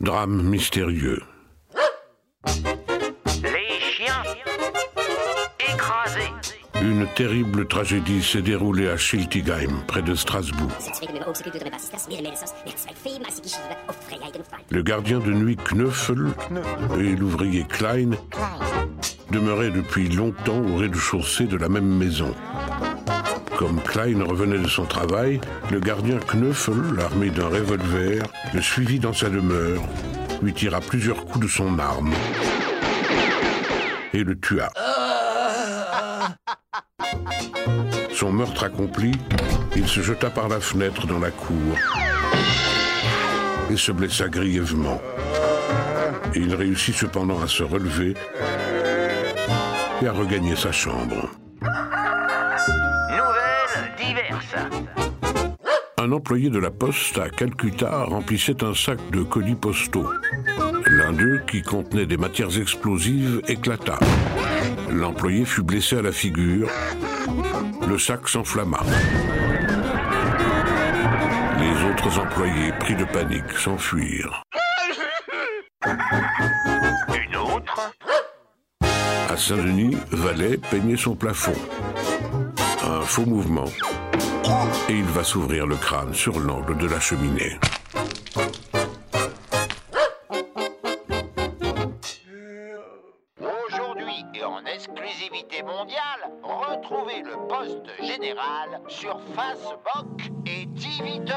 Drame mystérieux. Les chiens écrasés. Une terrible tragédie s'est déroulée à Schiltigheim, près de Strasbourg. Le gardien de nuit Knöffel et l'ouvrier Klein demeuraient depuis longtemps au rez-de-chaussée de la même maison. Comme Klein revenait de son travail, le gardien Knöffel, armé d'un revolver, le suivit dans sa demeure, lui tira plusieurs coups de son arme et le tua. Son meurtre accompli, il se jeta par la fenêtre dans la cour et se blessa grièvement. Il réussit cependant à se relever et à regagner sa chambre. Un employé de la poste à Calcutta remplissait un sac de colis postaux. L'un d'eux, qui contenait des matières explosives, éclata. L'employé fut blessé à la figure. Le sac s'enflamma. Les autres employés, pris de panique, s'enfuirent. Une autre? À Saint-Denis, Valet peignait son plafond. Un faux mouvement. Et il va s'ouvrir le crâne sur l'angle de la cheminée. Aujourd'hui et en exclusivité mondiale, retrouvez le poste général sur Facebook et Twitter.